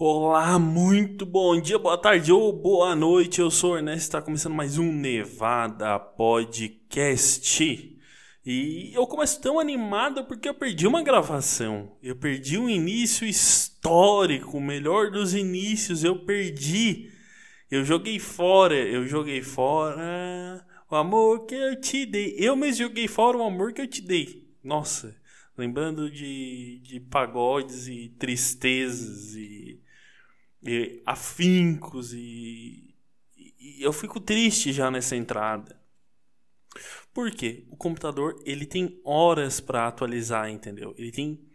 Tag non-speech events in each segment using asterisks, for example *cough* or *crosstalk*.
Olá, muito bom dia, boa tarde ou boa noite. Eu sou o Ernesto, está começando mais um Nevada Podcast. E eu começo tão animado porque eu perdi uma gravação. Eu perdi um início histórico, o melhor dos inícios, eu perdi. Eu joguei fora, eu joguei fora o amor que eu te dei. Eu mesmo joguei fora o amor que eu te dei. Nossa, lembrando de, de pagodes e tristezas e e afincos e, e, eu fico triste já nessa entrada. Por quê? O computador ele tem horas para atualizar, entendeu? Ele tem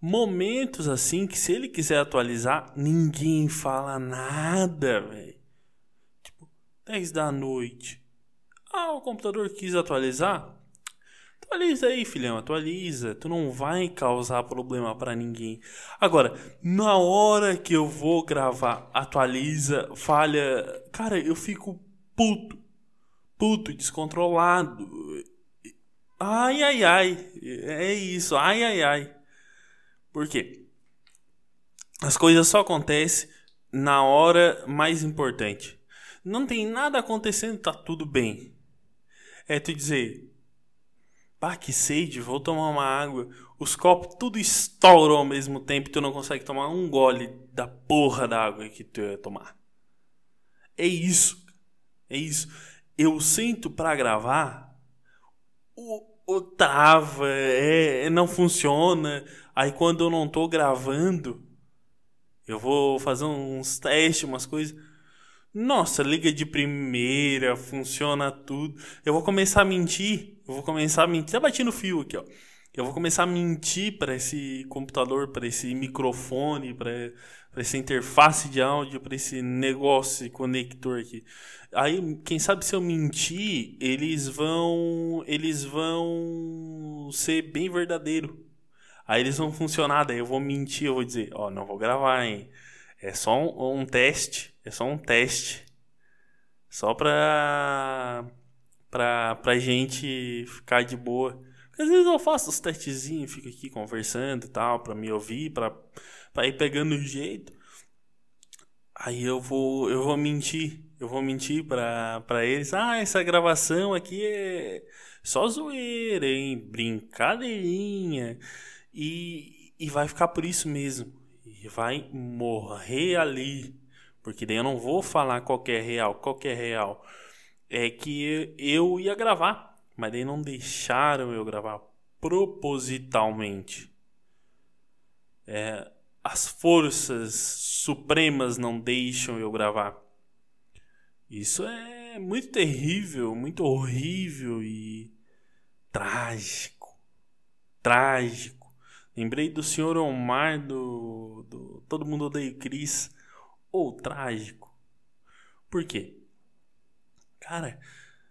momentos assim que se ele quiser atualizar, ninguém fala nada, velho. Tipo, 10 da noite. Ah, o computador quis atualizar? Atualiza aí, filhão, atualiza. Tu não vai causar problema para ninguém. Agora, na hora que eu vou gravar, atualiza, falha. Cara, eu fico puto. Puto, descontrolado. Ai, ai, ai. É isso, ai, ai, ai. Por quê? As coisas só acontecem na hora mais importante. Não tem nada acontecendo, tá tudo bem. É tu dizer, Pá, que sede, vou tomar uma água. Os copos tudo estouram ao mesmo tempo e tu não consegue tomar um gole da porra da água que tu ia tomar. É isso. É isso. Eu sinto para gravar, o, o trava, é, não funciona. Aí quando eu não tô gravando, eu vou fazer uns testes, umas coisas. Nossa, liga de primeira, funciona tudo. Eu vou começar a mentir eu vou começar a mentir. Até bati no fio aqui, ó. Eu vou começar a mentir para esse computador, para esse microfone, para essa interface de áudio, para esse negócio, esse conector aqui. Aí, quem sabe se eu mentir, eles vão, eles vão ser bem verdadeiro. Aí eles vão funcionar, daí eu vou mentir, eu vou dizer, ó, oh, não vou gravar, hein. É só um, um teste, é só um teste. Só pra pra, pra gente ficar de boa. Às vezes eu faço os testezinhos, fico aqui conversando e tal, pra me ouvir, pra, pra ir pegando o jeito. Aí eu vou, eu vou mentir, eu vou mentir pra, pra eles. Ah, essa gravação aqui é só zoeira, hein? Brincadeirinha. E, e vai ficar por isso mesmo. E vai morrer ali. Porque daí eu não vou falar qualquer real, qualquer real é que eu ia gravar, mas daí não deixaram eu gravar propositalmente. É, as forças supremas não deixam eu gravar. Isso é muito terrível, muito horrível e trágico. Trágico. Lembrei do senhor Omar do, do Todo Mundo Odeia Cris. Ou trágico. Por quê? Cara,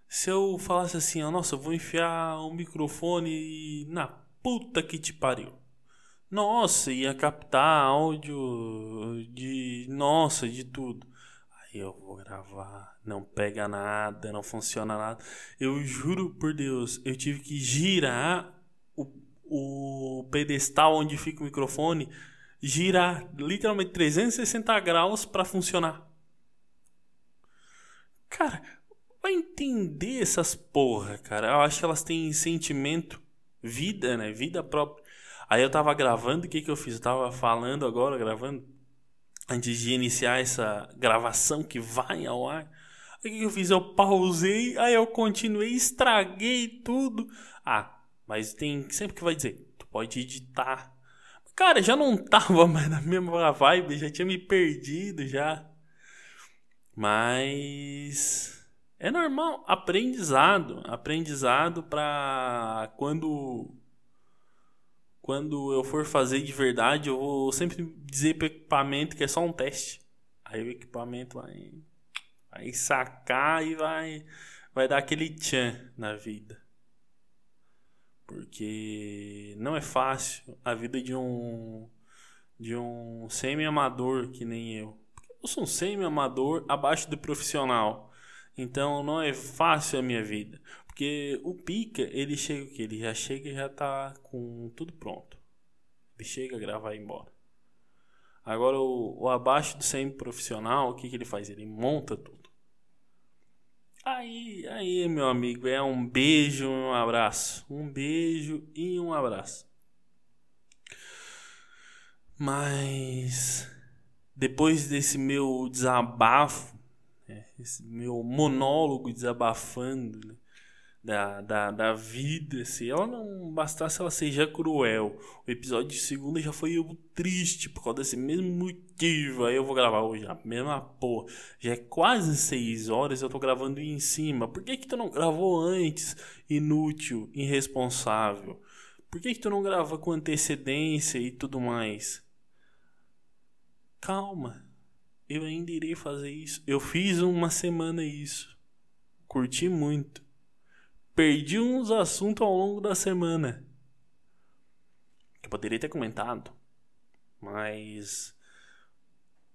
se eu falasse assim, ó, nossa, eu vou enfiar um microfone na puta que te pariu. Nossa, ia captar áudio de. Nossa, de tudo. Aí eu vou gravar, não pega nada, não funciona nada. Eu juro por Deus, eu tive que girar o, pedestal onde fica o microfone, girar literalmente 360 graus para funcionar. Cara, Vai entender essas porra, cara. Eu acho que elas têm sentimento, vida, né? Vida própria. Aí eu tava gravando, o que que eu fiz? Eu tava falando agora, gravando, antes de iniciar essa gravação que vai ao ar. O que, que eu fiz? Eu pausei, aí eu continuei, estraguei tudo. Ah, mas tem sempre que vai dizer, tu pode editar. Cara, já não *laughs* tava mais na mesma vibe, já tinha me perdido já. Mas é normal, aprendizado, aprendizado para quando quando eu for fazer de verdade, eu vou sempre dizer para o equipamento que é só um teste. Aí o equipamento vai, vai sacar e vai, vai dar aquele tchan na vida. Porque não é fácil a vida de um de um semi-amador que nem eu. Eu sou um semi-amador abaixo do profissional. Então não é fácil a minha vida. Porque o pica, ele chega o que? Ele já chega e já tá com tudo pronto. Ele chega, grava e embora. Agora, o, o abaixo do semi-profissional, o que, que ele faz? Ele monta tudo. Aí, aí, meu amigo, é um beijo e um abraço. Um beijo e um abraço. Mas depois desse meu desabafo, né, esse meu monólogo desabafando, né, da, da, da vida, se ela não bastasse ela seja cruel. O episódio de segunda já foi triste por causa desse mesmo motivo. Aí eu vou gravar hoje a mesma porra. Já é quase seis horas eu tô gravando em cima. Por que que tu não gravou antes? Inútil, irresponsável. Por que que tu não grava com antecedência e tudo mais? Calma. Eu ainda irei fazer isso. Eu fiz uma semana isso. Curti muito perdi uns assuntos ao longo da semana. Eu poderia ter comentado. Mas.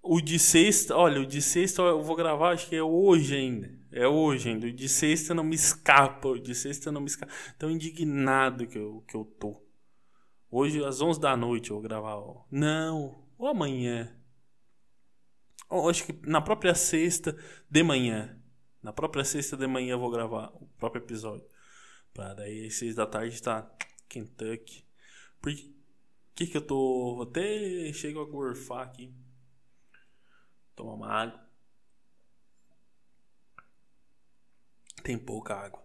O de sexta, olha, o de sexta eu vou gravar, acho que é hoje ainda. É hoje ainda. O de sexta não me escapa. O de sexta não me escapa. Tão indignado que eu, que eu tô. Hoje, às 11 da noite, eu vou gravar. Não, ou amanhã. Ou, acho que na própria sexta de manhã. Na própria sexta de manhã eu vou gravar o próprio episódio. Pra daí, seis da tarde tá Kentucky. Por que que eu tô... Até chego a gorfar aqui. Toma uma água. Tem pouca água.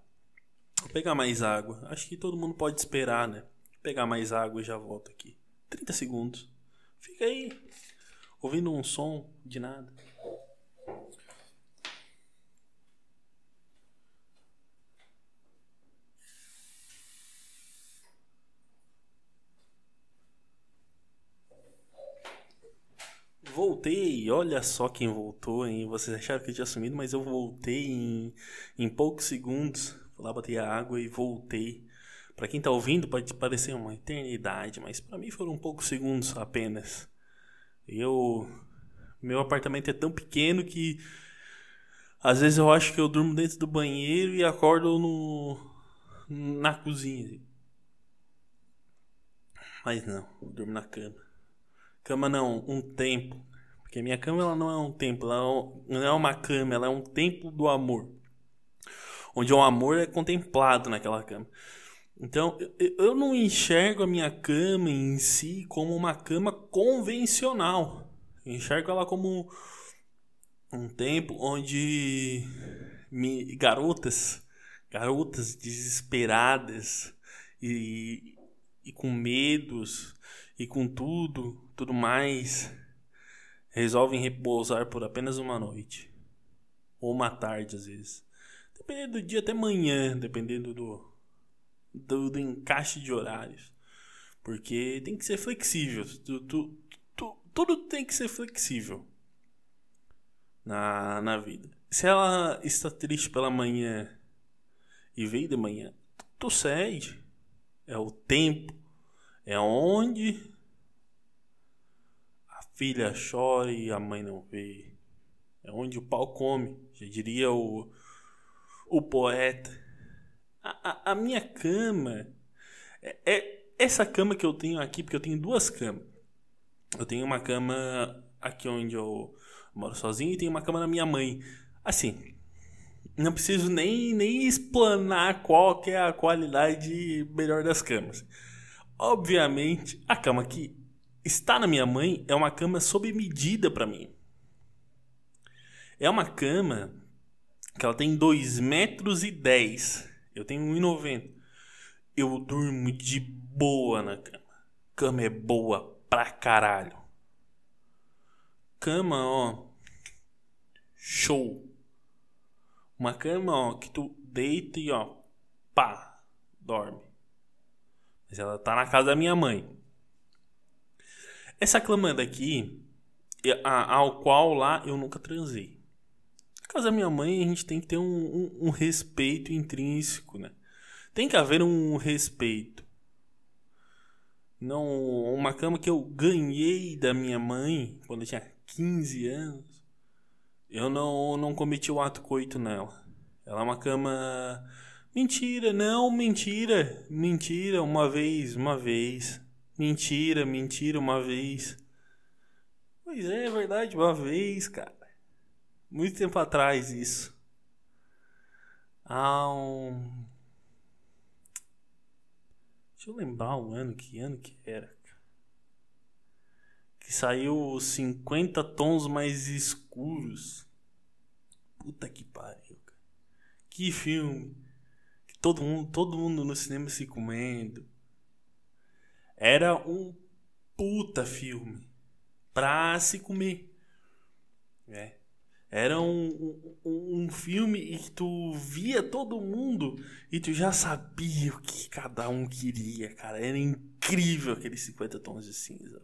Vou pegar mais água. Acho que todo mundo pode esperar, né? Vou pegar mais água e já volto aqui. 30 segundos. Fica aí. Ouvindo um som de nada. Voltei, olha só quem voltou, hein? Vocês acharam que eu tinha sumido, mas eu voltei em, em poucos segundos. Fui lá bater a água e voltei. Para quem tá ouvindo, pode parecer uma eternidade, mas para mim foram poucos segundos apenas. Eu. Meu apartamento é tão pequeno que. Às vezes eu acho que eu durmo dentro do banheiro e acordo no. na cozinha. Mas não, eu durmo na cama. Cama não, um templo. Porque minha cama ela não é um templo, ela não é uma cama, ela é um templo do amor. Onde o amor é contemplado naquela cama. Então, eu não enxergo a minha cama em si como uma cama convencional. Eu enxergo ela como um tempo onde me, garotas, garotas desesperadas e, e com medos e com tudo, tudo mais, resolvem repousar por apenas uma noite. Ou uma tarde, às vezes. Dependendo do dia, até manhã, dependendo do, do, do encaixe de horários. Porque tem que ser flexível. Tu, tu, tu, tudo tem que ser flexível na, na vida. Se ela está triste pela manhã e veio de manhã, tu cede. É o tempo. É onde filha chora e a mãe não vê. É onde o pau come, já diria o, o poeta. A, a, a minha cama é, é, essa cama que eu tenho aqui, porque eu tenho duas camas. Eu tenho uma cama aqui onde eu moro sozinho e tenho uma cama na minha mãe. Assim, não preciso nem, nem explanar qual que é a qualidade melhor das camas. Obviamente, a cama que Está na minha mãe é uma cama sob medida para mim. É uma cama que ela tem 2 metros e 10. Eu tenho 1,90. Eu durmo de boa na cama. Cama é boa pra caralho. Cama, ó. Show. Uma cama, ó, que tu deita e ó, pá, dorme. Mas ela tá na casa da minha mãe. Essa clamanda aqui, ao qual lá eu nunca transei. Na casa da minha mãe, a gente tem que ter um, um, um respeito intrínseco, né? Tem que haver um respeito. Não, uma cama que eu ganhei da minha mãe quando eu tinha 15 anos. Eu não, não cometi o ato coito nela. Ela é uma cama. Mentira, não, mentira. Mentira, uma vez, uma vez. Mentira, mentira uma vez. Pois é, é verdade, uma vez, cara. Muito tempo atrás isso. Há um. Deixa eu lembrar o ano, que ano que era. Que saiu 50 tons mais escuros. Puta que pariu, cara. Que filme. Que todo mundo, todo mundo no cinema se comendo. Era um puta filme pra se comer. É. Era um, um, um, filme que tu via todo mundo e tu já sabia o que cada um queria, cara. Era incrível aqueles 50 tons de cinza.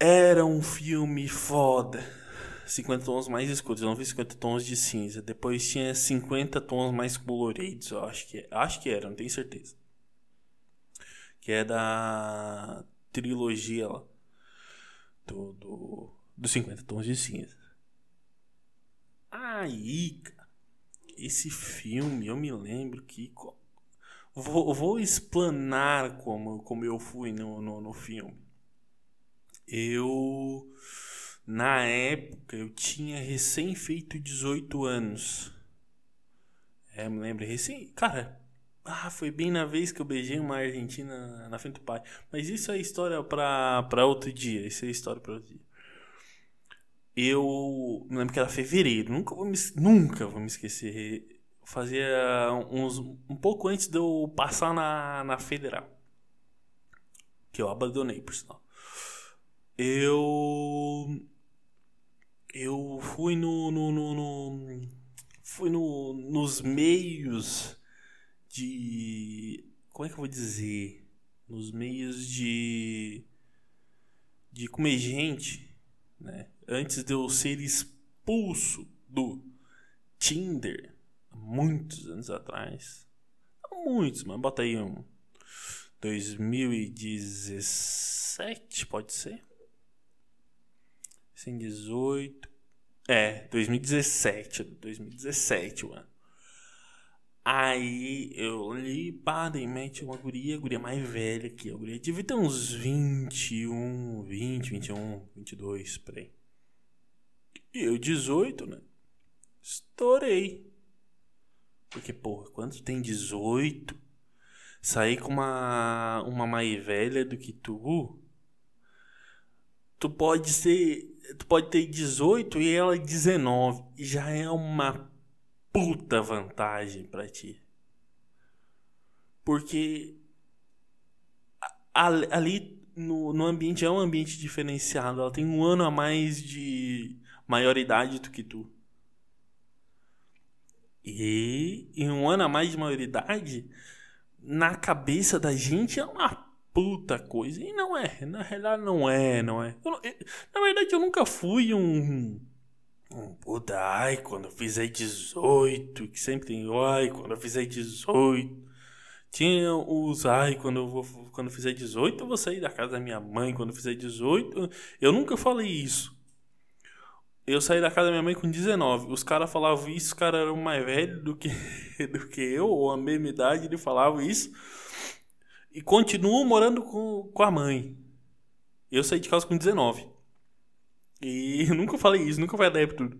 Era um filme foda. 50 tons mais escuros. Eu não vi 50 tons de cinza. Depois tinha 50 tons mais coloridos. Eu acho que, acho que era, não tenho certeza. Que é da trilogia lá do, do, dos 50 tons de cinza. Aí, cara, esse filme, eu me lembro que. Vou, vou explanar como, como eu fui no, no, no filme. Eu. Na época, eu tinha recém feito 18 anos. É, me lembro, recém. Cara, ah, foi bem na vez que eu beijei uma argentina na frente do pai. Mas isso é história pra outro dia. Isso é história pra outro dia. Eu me lembro que era fevereiro. Nunca vou me, nunca vou me esquecer. Fazia uns, um pouco antes de eu passar na, na federal. Que eu abandonei, por sinal. Eu. Eu fui no. no, no, no fui no, nos meios de. Como é que eu vou dizer? Nos meios de. de comer gente, né? Antes de eu ser expulso do Tinder, muitos anos atrás. Não muitos, mas bota aí um. 2017, pode ser? Sem 18. É, 2017. 2017 o ano. Aí eu li, pá, dei mente uma guria, guria mais velha que a guria devia ter uns 21, 20, 21, 22, por aí. E eu 18, né? Estourei. Porque, porra, quando tu tem 18, sair com uma, uma mais velha do que tu, tu pode ser, tu pode ter 18 e ela 19, e já é uma puta vantagem para ti. Porque ali no, no ambiente é um ambiente diferenciado. Ela tem um ano a mais de maioridade do que tu. E em um ano a mais de maioridade, na cabeça da gente é uma puta coisa. E não é. Na realidade, não é, não é. Eu, eu, na verdade, eu nunca fui um um puta, ai, quando eu fizer 18, que sempre tem, ai, quando eu fizer 18. Tinha os, ai, quando eu vou, quando eu fizer 18, eu vou sair da casa da minha mãe, quando eu fizer 18. Eu nunca falei isso. Eu saí da casa da minha mãe com 19. Os caras falavam isso, os caras eram mais velhos do que, *laughs* do que eu, ou a mesma idade, ele falava isso. E continuo morando com, com a mãe. Eu saí de casa com 19. E *laughs* eu nunca falei isso, nunca foi adepto.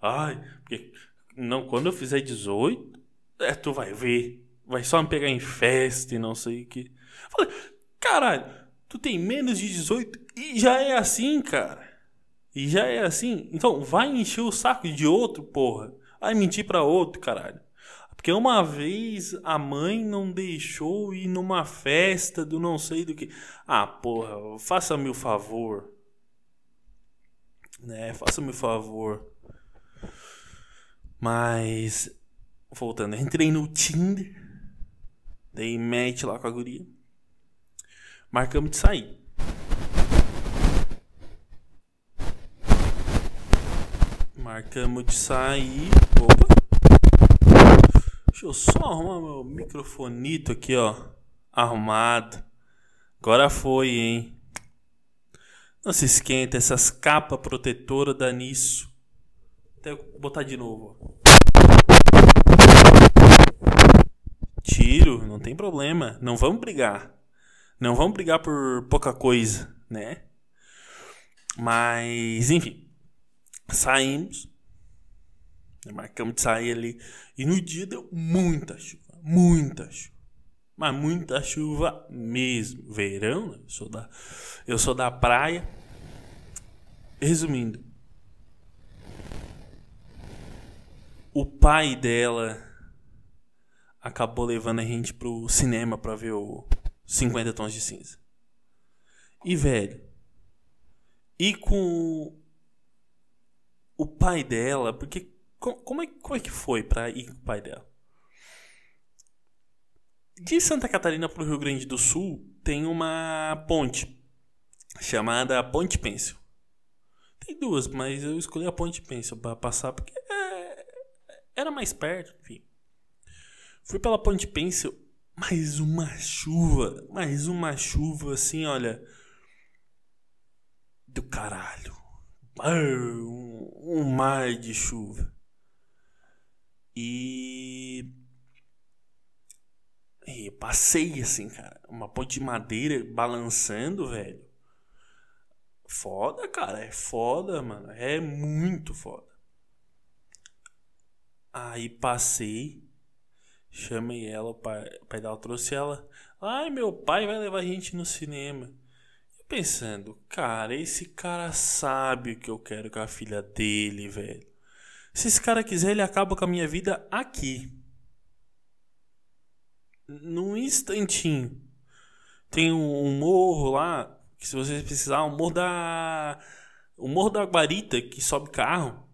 Ai, porque não, quando eu fizer 18, é, tu vai ver. Vai só me pegar em festa e não sei o que. Falei, caralho, tu tem menos de 18 e já é assim, cara. E já é assim. Então vai encher o saco de outro, porra. Vai mentir pra outro, caralho. Porque uma vez a mãe não deixou ir numa festa do não sei do que. Ah, porra, faça-me o favor né? Faça-me o favor. Mas, voltando, entrei no Tinder, dei match lá com a guria. Marcamos de sair. Marcamos de sair. Opa! Deixa eu só arrumar meu microfonito aqui, ó. Arrumado. Agora foi, hein? Não se esquenta, essas capas protetoras dá nisso. Até botar de novo. Tiro, não tem problema. Não vamos brigar. Não vamos brigar por pouca coisa, né? Mas, enfim. Saímos. Marcamos de sair ali. E no dia deu muita chuva. Muita chuva. Mas muita chuva mesmo. Verão, né? eu sou da, eu sou da praia. Resumindo, o pai dela acabou levando a gente pro cinema pra ver o 50 Tons de Cinza. E, velho, e com o pai dela, porque como é, como é que foi pra ir com o pai dela? De Santa Catarina pro Rio Grande do Sul tem uma ponte chamada Ponte Pêncil. Tem duas, mas eu escolhi a Ponte Pêncil para passar porque é, era mais perto, enfim. Fui pela Ponte Pêncil, mais uma chuva, mais uma chuva assim, olha, do caralho. Um, um mar de chuva. E e passei assim, cara. Uma ponte de madeira balançando, velho. Foda, cara. É foda, mano. É muito foda. Aí passei. Chamei ela, o pai, o pai dela trouxe ela. Ai, meu pai vai levar a gente no cinema. Eu pensando, cara, esse cara sabe o que eu quero com a filha dele, velho. Se esse cara quiser, ele acaba com a minha vida aqui. Num instantinho. Tem um morro lá que se vocês precisar, o morro da. O morro da Guarita, que sobe carro.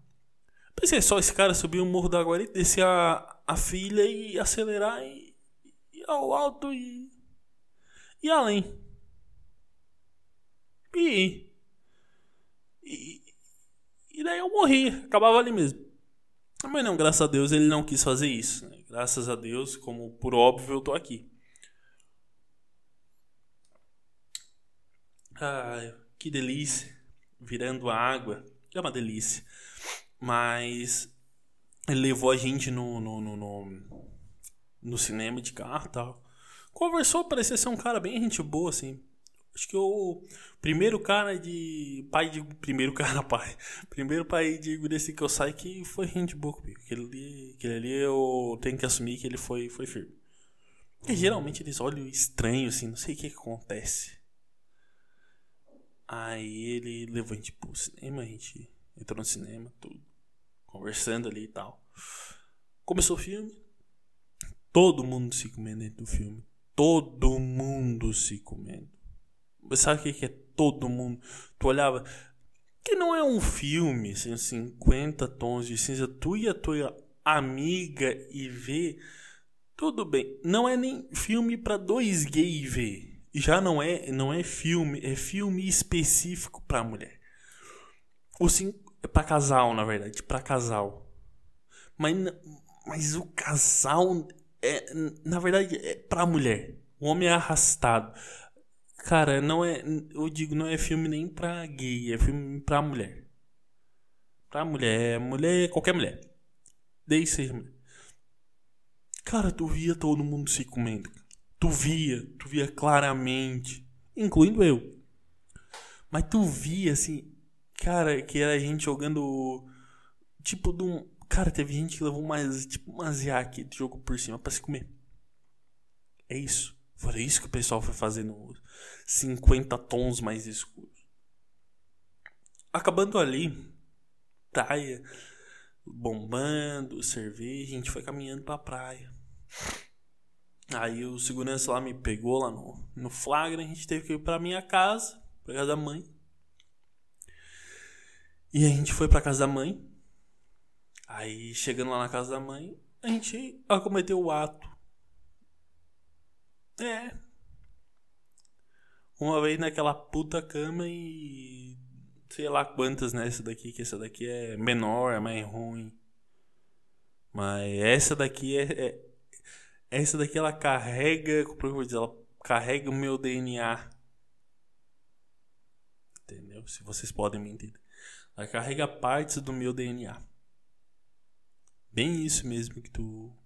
Pensei só esse cara subir o morro da Guarita, descer a, a filha e acelerar e, e ao alto e. e além. E, e. E daí eu morri, acabava ali mesmo. Mas não, graças a Deus ele não quis fazer isso. Graças a Deus, como por óbvio eu tô aqui. Ai, que delícia. Virando água. É uma delícia. Mas ele levou a gente no, no, no, no, no cinema de carro e tal. Conversou, parecia ser um cara bem gente boa, assim. Acho que o primeiro cara de. Pai de. Primeiro cara, *laughs* pai. Primeiro pai de desse que eu saio que foi gente boa comigo. Aquele ali, eu tenho que assumir que ele foi, foi firme. Porque geralmente eles olham estranho, assim, não sei o que, que acontece. Aí ele levou a gente pro cinema, a gente entrou no cinema, tudo. Conversando ali e tal. Começou o filme. Todo mundo se comendo dentro do filme. Todo mundo se comendo. Sabe o que é todo mundo? Tu olhava. Que não é um filme, assim, 50 tons de cinza. Tu e a tua amiga e vê. Tudo bem. Não é nem filme para dois gays ver já não é não é filme, é filme específico para mulher. Ou sim, é para casal, na verdade, para casal. Mas mas o casal é na verdade é para mulher. O homem é arrastado. Cara, não é, eu digo, não é filme nem pra gay, é filme pra mulher. Pra mulher, mulher, qualquer mulher. Desde seja mulher. Cara, tu via todo mundo se comendo. Tu via, tu via claramente, incluindo eu. Mas tu via assim, cara, que era a gente jogando tipo de um, cara, teve gente que levou mais tipo umas iaque de jogo por cima para se comer. É isso. Foi isso que o pessoal foi fazendo 50 tons mais escuros. Acabando ali, praia bombando, cerveja, a gente foi caminhando pra praia. Aí o segurança lá me pegou lá no, no flagra, a gente teve que ir pra minha casa, pra casa da mãe. E a gente foi pra casa da mãe. Aí chegando lá na casa da mãe, a gente acometeu o ato. É. Uma vez naquela puta cama e. Sei lá quantas nessa daqui, que essa daqui é menor, é mais ruim. Mas essa daqui é, é essa daqui ela carrega, como eu vou dizer, ela carrega o meu DNA. Entendeu? Se vocês podem me entender. Ela carrega partes do meu DNA. Bem isso mesmo que tu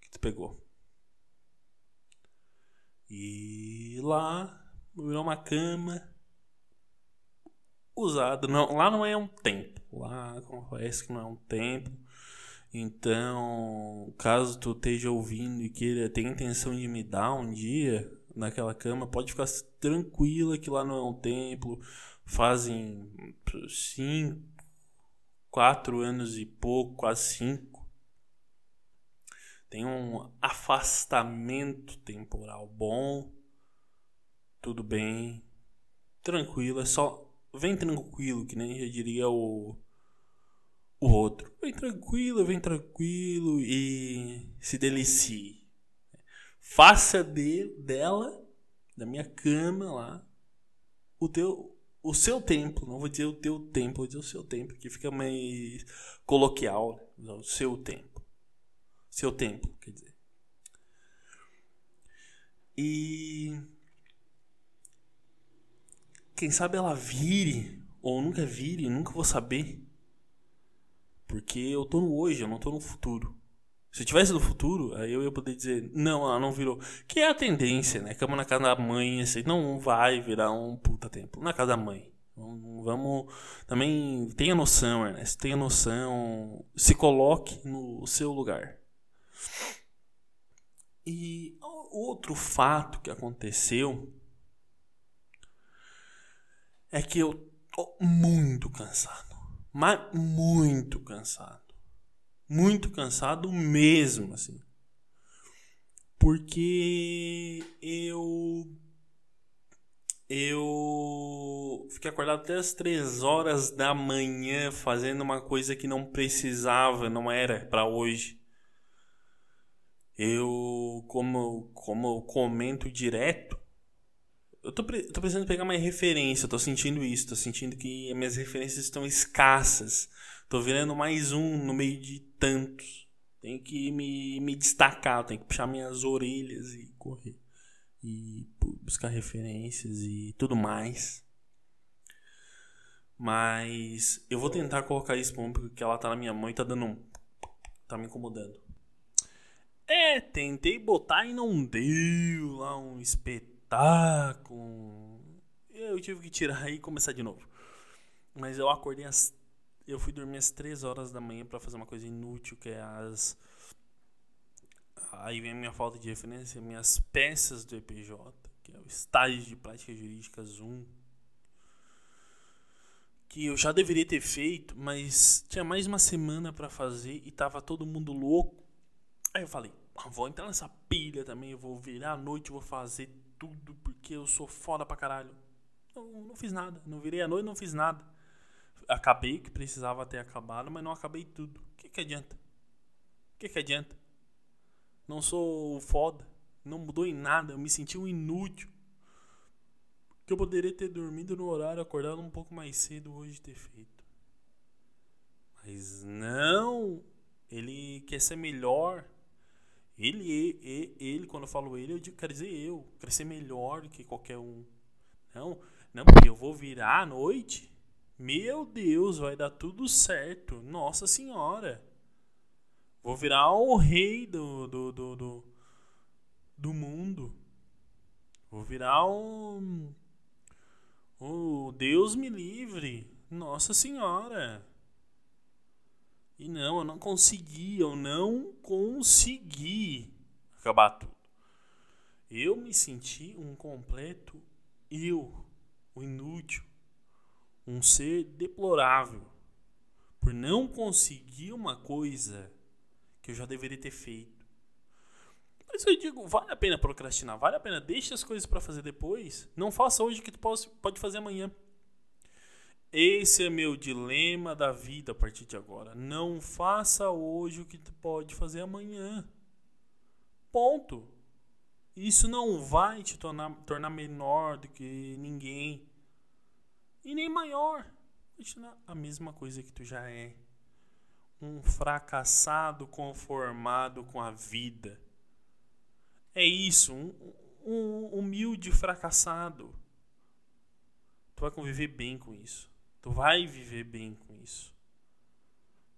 que tu pegou. E lá virou uma cama. usado. Não, lá não é um templo. Lá parece que não é um templo. Então, caso tu esteja ouvindo e queira ter intenção de me dar um dia naquela cama, pode ficar tranquila que lá não é um templo. Fazem cinco, quatro anos e pouco, quase cinco. Tem um afastamento temporal bom. Tudo bem. Tranquilo, é só. Vem tranquilo, que nem já diria o o outro. Vem tranquilo, vem tranquilo e se delicie. Faça de, dela, da minha cama lá, o teu o seu templo, não vou dizer o teu templo, vou dizer o seu templo, que fica mais coloquial, né? o seu templo. Seu templo, quer dizer. E quem sabe ela vire ou nunca vire, nunca vou saber. Porque eu tô no hoje, eu não tô no futuro. Se eu tivesse no futuro, aí eu ia poder dizer, não, ela não virou. Que é a tendência, né? Cama na casa da mãe, assim, não vai virar um puta templo. Na casa da mãe. Vamos. Também tenha noção, Ernesto. Tenha noção. Se coloque no seu lugar. E outro fato que aconteceu é que eu tô muito cansado mas muito cansado. Muito cansado mesmo, assim. Porque eu eu fiquei acordado até as três horas da manhã fazendo uma coisa que não precisava, não era para hoje. Eu, como, como eu comento direto, eu tô, tô precisando pegar mais referência, tô sentindo isso, tô sentindo que minhas referências estão escassas. Tô virando mais um no meio de tantos. Tenho que me, me destacar, tenho que puxar minhas orelhas e correr. E buscar referências e tudo mais. Mas eu vou tentar colocar isso porque ela tá na minha mão e tá dando um. tá me incomodando. É, tentei botar e não deu lá um espetáculo. Eu tive que tirar *laughs* e começar de novo. Mas eu acordei às. Eu fui dormir às 3 horas da manhã para fazer uma coisa inútil, que é as. Aí vem a minha falta de referência, minhas peças do EPJ, que é o estágio de práticas jurídicas 1. Que eu já deveria ter feito, mas tinha mais uma semana para fazer e tava todo mundo louco. Aí eu falei, vou entrar nessa pilha também, eu vou virar a noite, vou fazer tudo porque eu sou foda pra caralho. Eu não fiz nada. Não virei a noite, não fiz nada. Acabei que precisava ter acabado, mas não acabei tudo. O que, que adianta? O que, que adianta? Não sou foda. Não mudou em nada. Eu me senti um inútil. Que eu poderia ter dormido no horário, acordado um pouco mais cedo hoje ter feito. Mas não. Ele quer ser melhor. Ele, ele, ele, quando eu falo ele, eu digo, quero dizer eu, crescer melhor que qualquer um. Não, não, porque eu vou virar à noite. Meu Deus, vai dar tudo certo. Nossa Senhora. Vou virar o rei do, do, do, do, do mundo. Vou virar um. O Deus me livre. Nossa Senhora. E não, eu não consegui, eu não consegui acabar tudo. Eu me senti um completo eu, o inútil, um ser deplorável, por não conseguir uma coisa que eu já deveria ter feito. Mas eu digo, vale a pena procrastinar, vale a pena, deixe as coisas para fazer depois. Não faça hoje o que tu pode fazer amanhã. Esse é meu dilema da vida a partir de agora. Não faça hoje o que tu pode fazer amanhã. Ponto. Isso não vai te tornar, tornar menor do que ninguém. E nem maior. A mesma coisa que tu já é. Um fracassado conformado com a vida. É isso. Um, um humilde fracassado. Tu vai conviver bem com isso. Tu vai viver bem com isso.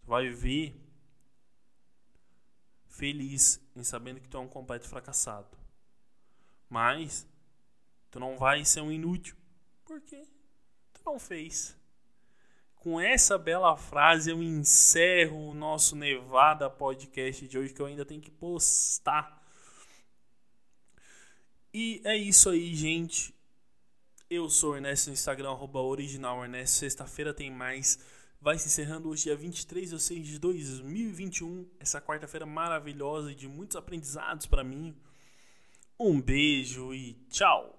Tu vai viver feliz em sabendo que tu é um completo fracassado. Mas tu não vai ser um inútil. Por quê? Tu não fez. com essa bela frase eu encerro o nosso Nevada Podcast de hoje, que eu ainda tenho que postar. E é isso aí, gente. Eu sou o Ernesto no Instagram, arroba original Ernesto. Sexta-feira tem mais. Vai se encerrando hoje, dia 23 de 6 de 2021. Essa quarta-feira maravilhosa e de muitos aprendizados para mim. Um beijo e tchau!